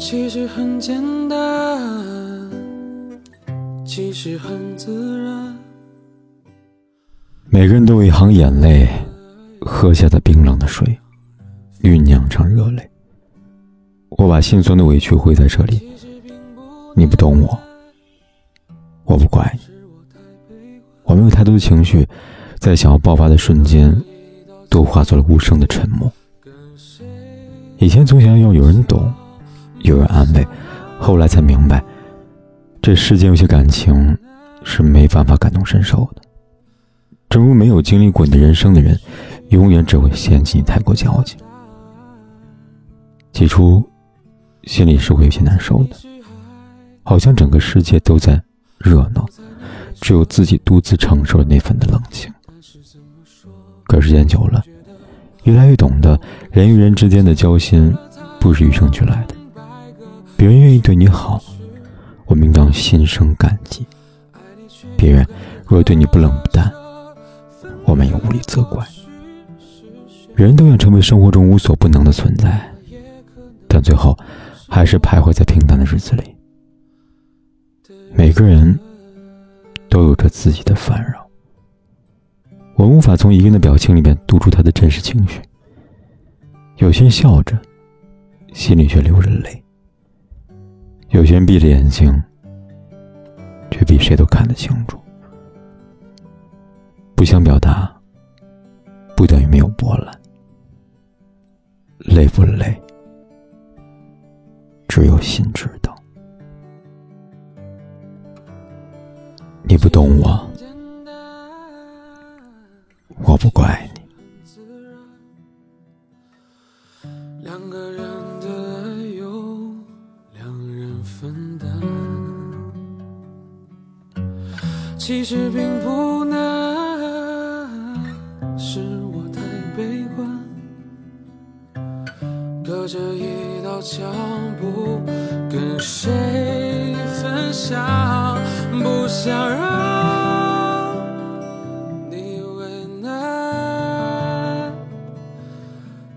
其实很简单，其实很自然。每个人都有一行眼泪，喝下的冰冷的水，酝酿成热泪。我把心酸的委屈汇在这里，你不懂我，我不怪你。我没有太多的情绪，在想要爆发的瞬间，都化作了无声的沉默。以前总想要有人懂。有人安慰，后来才明白，这世间有些感情是没办法感同身受的。正如没有经历过你的人生的人，永远只会嫌弃你太过矫情。起初，心里是会有些难受的，好像整个世界都在热闹，只有自己独自承受了那份的冷清。可时间久了，越来越懂得，人与人之间的交心，不是与生俱来的。别人愿意对你好，我们应当心生感激；别人若对你不冷不淡，我们也无力责怪。人都想成为生活中无所不能的存在，但最后还是徘徊在平淡的日子里。每个人都有着自己的烦扰，我无法从一个人的表情里面读出他的真实情绪。有些人笑着，心里却流着泪。有些人闭着眼睛，却比谁都看得清楚。不想表达，不等于没有波澜。累不累，只有心知道。你不懂我，我不怪你。两个人。其实并不难，是我太悲观，隔着一道墙不跟谁分享，不想让你为难，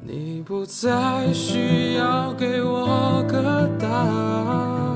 你不再需要给我个答案。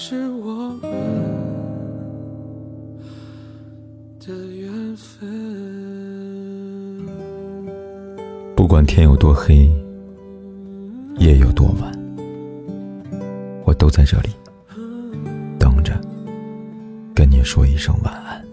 是我们的缘分。不管天有多黑，夜有多晚，我都在这里等着，跟你说一声晚安。